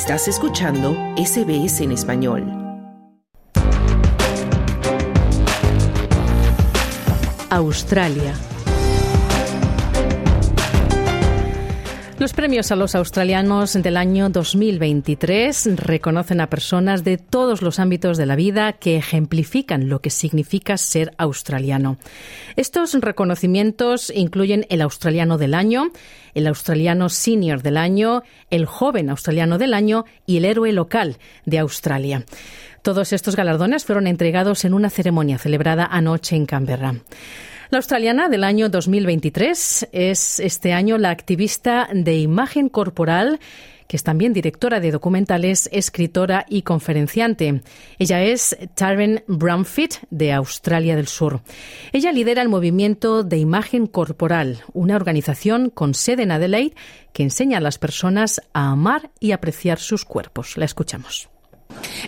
Estás escuchando SBS en español. Australia. Los premios a los australianos del año 2023 reconocen a personas de todos los ámbitos de la vida que ejemplifican lo que significa ser australiano. Estos reconocimientos incluyen el australiano del año, el australiano senior del año, el joven australiano del año y el héroe local de Australia. Todos estos galardones fueron entregados en una ceremonia celebrada anoche en Canberra. La australiana del año 2023 es este año la activista de imagen corporal que es también directora de documentales, escritora y conferenciante. Ella es Taryn Brumfitt, de Australia del Sur. Ella lidera el movimiento de imagen corporal, una organización con sede en Adelaide que enseña a las personas a amar y apreciar sus cuerpos. La escuchamos.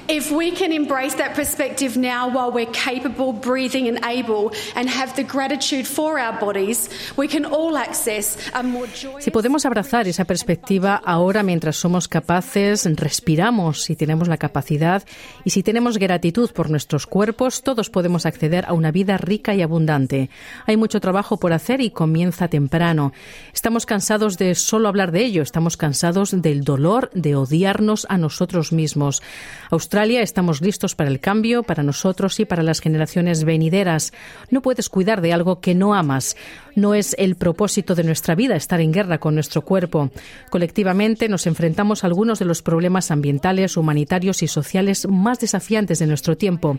If we can embrace that perspective now while we're capable, breathing, and able, and have the gratitude for our bodies, we can all access a more joyous. Si podemos abrazar esa perspectiva ahora mientras somos capaces, respiramos y tenemos la capacidad, y si tenemos gratitud por nuestros cuerpos, todos podemos acceder a una vida rica y abundante. Hay mucho trabajo por hacer y comienza temprano. Estamos cansados de solo hablar de ello, estamos cansados del dolor de odiarnos a nosotros mismos. Australia, estamos listos para el cambio, para nosotros y para las generaciones venideras. No puedes cuidar de algo que no amas. No es el propósito de nuestra vida estar en guerra con nuestro cuerpo. Colectivamente nos enfrentamos a algunos de los problemas ambientales, humanitarios y sociales más desafiantes de nuestro tiempo.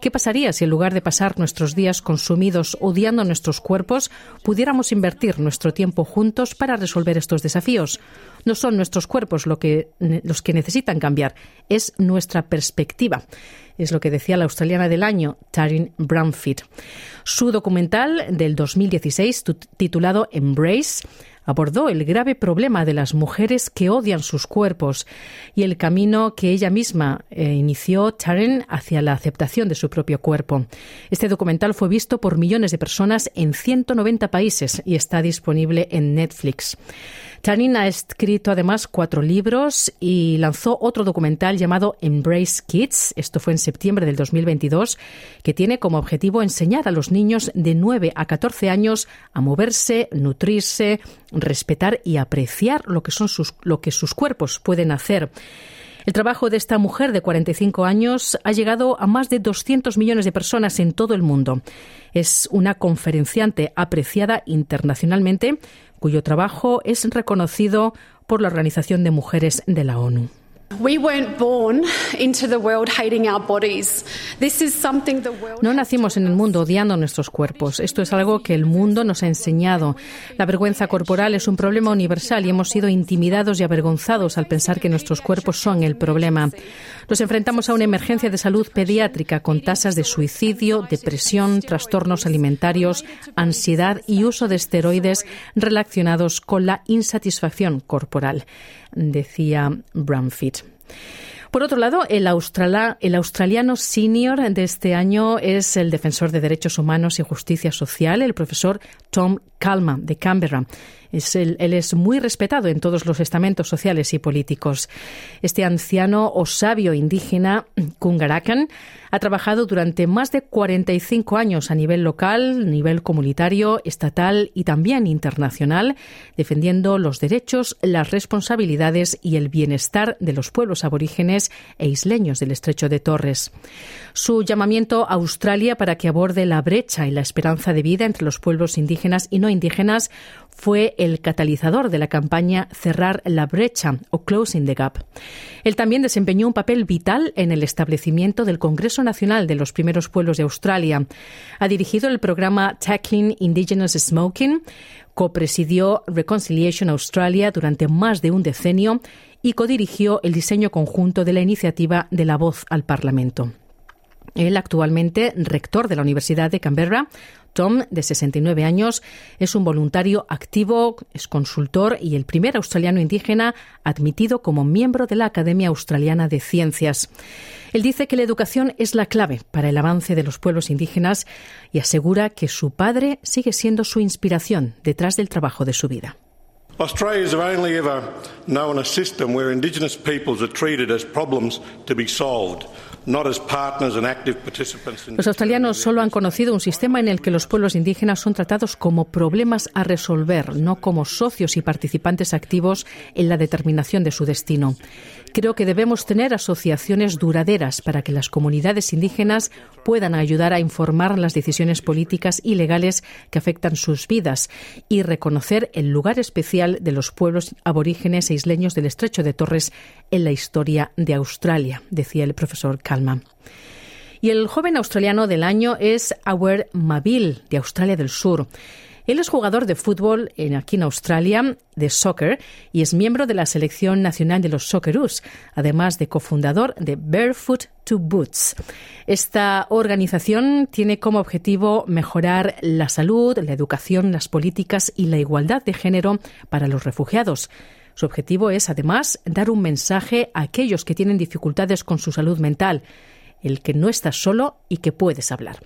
¿Qué pasaría si en lugar de pasar nuestros días consumidos odiando nuestros cuerpos, pudiéramos invertir nuestro tiempo juntos para resolver estos desafíos? No son nuestros cuerpos lo que, los que necesitan cambiar, es perspectiva. Es lo que decía la australiana del año, Taryn Brumfitt. Su documental del 2016, titulado Embrace, abordó el grave problema de las mujeres que odian sus cuerpos y el camino que ella misma eh, inició Taryn hacia la aceptación de su propio cuerpo. Este documental fue visto por millones de personas en 190 países y está disponible en Netflix. Taryn ha escrito además cuatro libros y lanzó otro documental llamado Embrace Kids, esto fue en septiembre del 2022, que tiene como objetivo enseñar a los niños de 9 a 14 años a moverse, nutrirse, respetar y apreciar lo que, son sus, lo que sus cuerpos pueden hacer. El trabajo de esta mujer de 45 años ha llegado a más de 200 millones de personas en todo el mundo. Es una conferenciante apreciada internacionalmente cuyo trabajo es reconocido por la Organización de Mujeres de la ONU. No nacimos en el mundo odiando nuestros cuerpos. Esto es algo que el mundo nos ha enseñado. La vergüenza corporal es un problema universal y hemos sido intimidados y avergonzados al pensar que nuestros cuerpos son el problema. Nos enfrentamos a una emergencia de salud pediátrica con tasas de suicidio, depresión, trastornos alimentarios, ansiedad y uso de esteroides relacionados con la insatisfacción corporal, decía Bramfit. Por otro lado, el, el, australiano senior de este año es el defensor de derechos humanos y justicia social, el profesor Tom Calma, de Canberra. Es él es muy respetado en todos los estamentos sociales y políticos. Este anciano o sabio indígena, Kungarakan, ha trabajado durante más de 45 años a nivel local, nivel comunitario, estatal y también internacional, defendiendo los derechos, las responsabilidades y el bienestar de los pueblos aborígenes e isleños del estrecho de Torres. Su llamamiento a Australia para que aborde la brecha y la esperanza de vida entre los pueblos indígenas y no indígenas fue el catalizador de la campaña Cerrar la brecha o Closing the Gap. Él también desempeñó un papel vital en el establecimiento del Congreso Nacional de los Primeros Pueblos de Australia. Ha dirigido el programa Tackling Indigenous Smoking, copresidió Reconciliation Australia durante más de un decenio y codirigió el diseño conjunto de la iniciativa de la voz al Parlamento. Él, actualmente rector de la Universidad de Canberra, Tom, de 69 años, es un voluntario activo, es consultor y el primer australiano indígena admitido como miembro de la Academia Australiana de Ciencias. Él dice que la educación es la clave para el avance de los pueblos indígenas y asegura que su padre sigue siendo su inspiración detrás del trabajo de su vida. Australia's only ever known a system where Indigenous peoples are treated as problems to be solved. Los australianos solo han conocido un sistema en el que los pueblos indígenas son tratados como problemas a resolver, no como socios y participantes activos en la determinación de su destino. Creo que debemos tener asociaciones duraderas para que las comunidades indígenas puedan ayudar a informar las decisiones políticas y legales que afectan sus vidas y reconocer el lugar especial de los pueblos aborígenes e isleños del estrecho de Torres en la historia de Australia, decía el profesor Calma. Y el joven australiano del año es Awer Mabil, de Australia del Sur. Él es jugador de fútbol en, aquí en Australia, de soccer, y es miembro de la selección nacional de los Socceroos, además de cofundador de Barefoot to Boots. Esta organización tiene como objetivo mejorar la salud, la educación, las políticas y la igualdad de género para los refugiados. Su objetivo es, además, dar un mensaje a aquellos que tienen dificultades con su salud mental, el que no estás solo y que puedes hablar.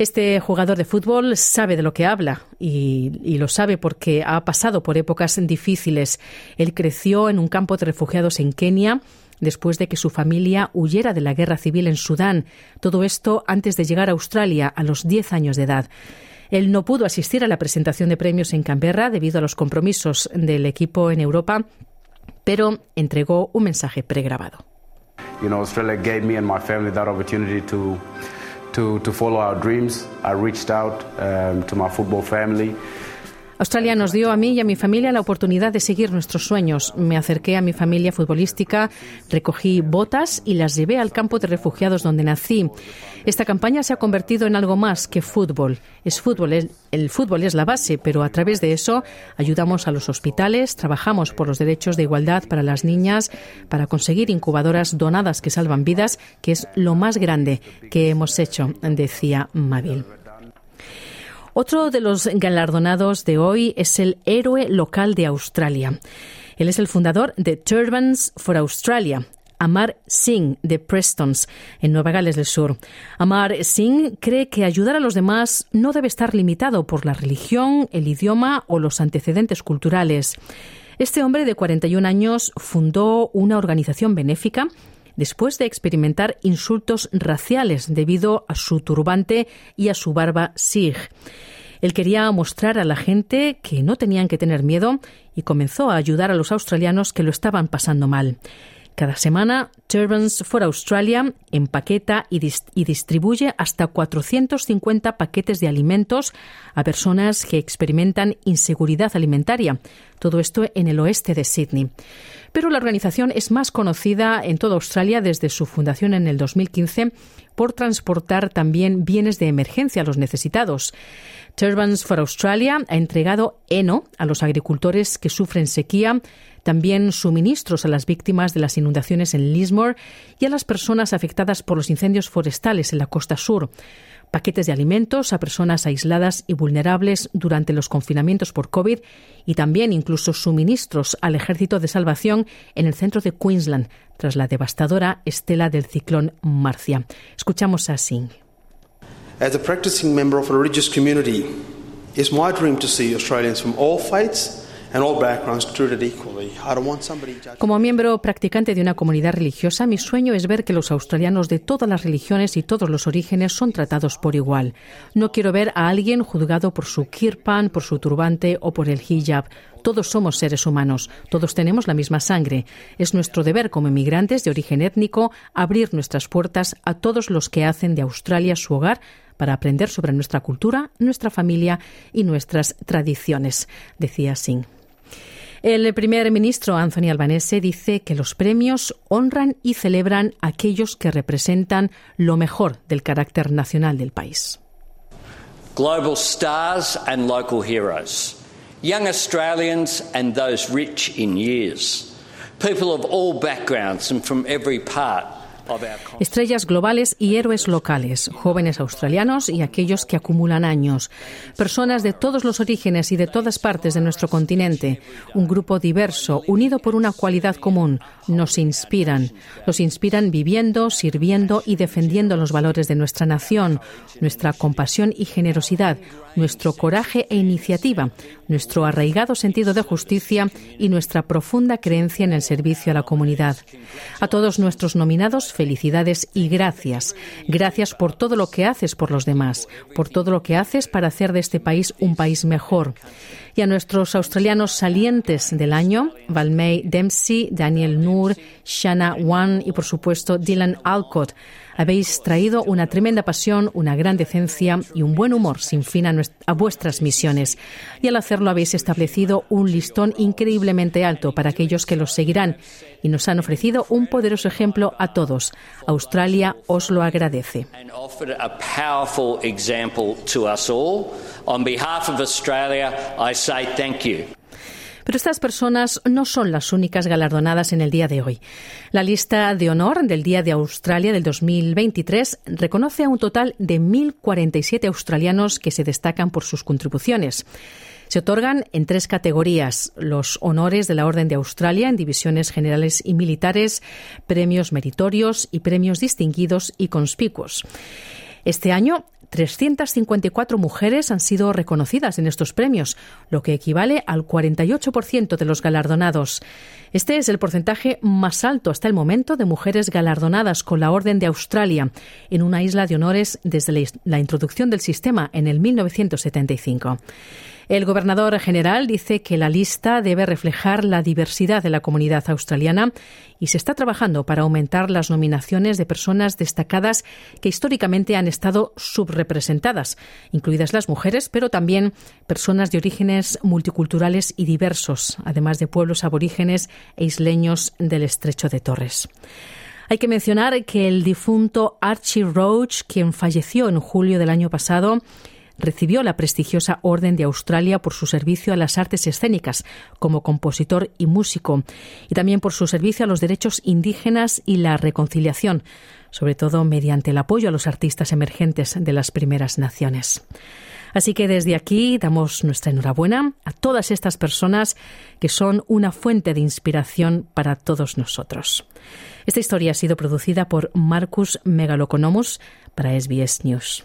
Este jugador de fútbol sabe de lo que habla y, lo sabe porque ha pasado por épocas difíciles. Él creció en un campo de refugiados en Kenia después de que su familia huyera de la guerra civil en Sudán. Todo esto antes de llegar a Australia a los 10 años de edad. Él no pudo asistir a la presentación de premios en Canberra debido a los compromisos del equipo en Europa, pero entregó un mensaje pregrabado. Australia gave me and my family that opportunity to to, to follow our dreams. I reached out um, to my football family. Australia nos dio a mí y a mi familia la oportunidad de seguir nuestros sueños. Me acerqué a mi familia futbolística, recogí botas y las llevé al campo de refugiados donde nací. Esta campaña se ha convertido en algo más que fútbol. Es fútbol, el fútbol es la base, pero a través de eso ayudamos a los hospitales, trabajamos por los derechos de igualdad para las niñas, para conseguir incubadoras donadas que salvan vidas, que es lo más grande que hemos hecho, decía Mabil. Otro de los galardonados de hoy es el héroe local de Australia. Él es el fundador de Turbans for Australia, Amar Singh de Prestons, en Nueva Gales del Sur. Amar Singh cree que ayudar a los demás no debe estar limitado por la religión, el idioma o los antecedentes culturales. Este hombre de 41 años fundó una organización benéfica después de experimentar insultos raciales debido a su turbante y a su barba Sikh. Él quería mostrar a la gente que no tenían que tener miedo y comenzó a ayudar a los australianos que lo estaban pasando mal. Cada semana, Turbans for Australia empaqueta y, distribuye hasta 450 paquetes de alimentos a personas que experimentan inseguridad alimentaria. Todo esto en el oeste de Sydney. Pero la organización es más conocida en toda Australia desde su fundación en el 2015 por transportar también bienes de emergencia a los necesitados. Turbans for Australia ha entregado heno a los agricultores que sufren sequía, también suministros a las víctimas de las inundaciones en Lismore y a las personas afectadas por los incendios forestales en la costa sur paquetes de alimentos a personas aisladas y vulnerables durante los confinamientos por COVID y también incluso suministros al Ejército de Salvación en el centro de Queensland tras la devastadora estela del ciclón Marcia. Escuchamos a Singh. As a practicing member of a religious community, it's my dream to see Australians from all faiths como miembro practicante de una comunidad religiosa, mi sueño es ver que los australianos de todas las religiones y todos los orígenes son tratados por igual. No quiero ver a alguien juzgado por su kirpan, por su turbante o por el hijab. Todos somos seres humanos, todos tenemos la misma sangre. Es nuestro deber como inmigrantes de origen étnico abrir nuestras puertas a todos los que hacen de Australia su hogar para aprender sobre nuestra cultura, nuestra familia y nuestras tradiciones, decía Singh. El primer ministro Anthony Albanese dice que los premios honran y celebran a aquellos que representan lo mejor del carácter nacional del país. Global stars and local heroes, young Australians and those rich in years, people of all backgrounds and from every part Estrellas globales y héroes locales, jóvenes australianos y aquellos que acumulan años. Personas de todos los orígenes y de todas partes de nuestro continente. Un grupo diverso, unido por una cualidad común. Nos inspiran. Nos inspiran viviendo, sirviendo y defendiendo los valores de nuestra nación, nuestra compasión y generosidad, nuestro coraje e iniciativa, nuestro arraigado sentido de justicia y nuestra profunda creencia en el servicio a la comunidad. A todos nuestros nominados, felicidades y gracias. Gracias por todo lo que haces por los demás, por todo lo que haces para hacer de este país un país mejor. Y a nuestros australianos salientes del año, Valmey Dempsey, Daniel Noor, Shanna Wan y por supuesto Dylan Alcott. Habéis traído una tremenda pasión, una gran decencia y un buen humor sin fin a, a, vuestras misiones. Y al hacerlo habéis establecido un listón increíblemente alto para aquellos que los seguirán y nos han ofrecido un poderoso ejemplo a todos. Australia os lo agradece. Pero estas personas no son las únicas galardonadas en el día de hoy. La lista de honor del Día de Australia del 2023 reconoce a un total de 1.047 australianos que se destacan por sus contribuciones. Se otorgan en tres categorías los honores de la Orden de Australia en divisiones generales y militares, premios meritorios y premios distinguidos y conspicuos. Este año 354 mujeres han sido reconocidas en estos premios, lo que equivale al 48% de los galardonados. Este es el porcentaje más alto hasta el momento de mujeres galardonadas con la Orden de Australia en una isla de honores desde la introducción del sistema en el 1975. El gobernador general dice que la lista debe reflejar la diversidad de la comunidad australiana y se está trabajando para aumentar las nominaciones de personas destacadas que históricamente han estado subrepresentadas, incluidas las mujeres, pero también personas de orígenes multiculturales y diversos, además de pueblos aborígenes e isleños del estrecho de Torres. Hay que mencionar que el difunto Archie Roach, quien falleció en julio del año pasado, recibió la prestigiosa Orden de Australia por su servicio a las artes escénicas como compositor y músico, y también por su servicio a los derechos indígenas y la reconciliación, sobre todo mediante el apoyo a los artistas emergentes de las primeras naciones. Así que desde aquí damos nuestra enhorabuena a todas estas personas que son una fuente de inspiración para todos nosotros. Esta historia ha sido producida por Marcus Megaloconomus para SBS News.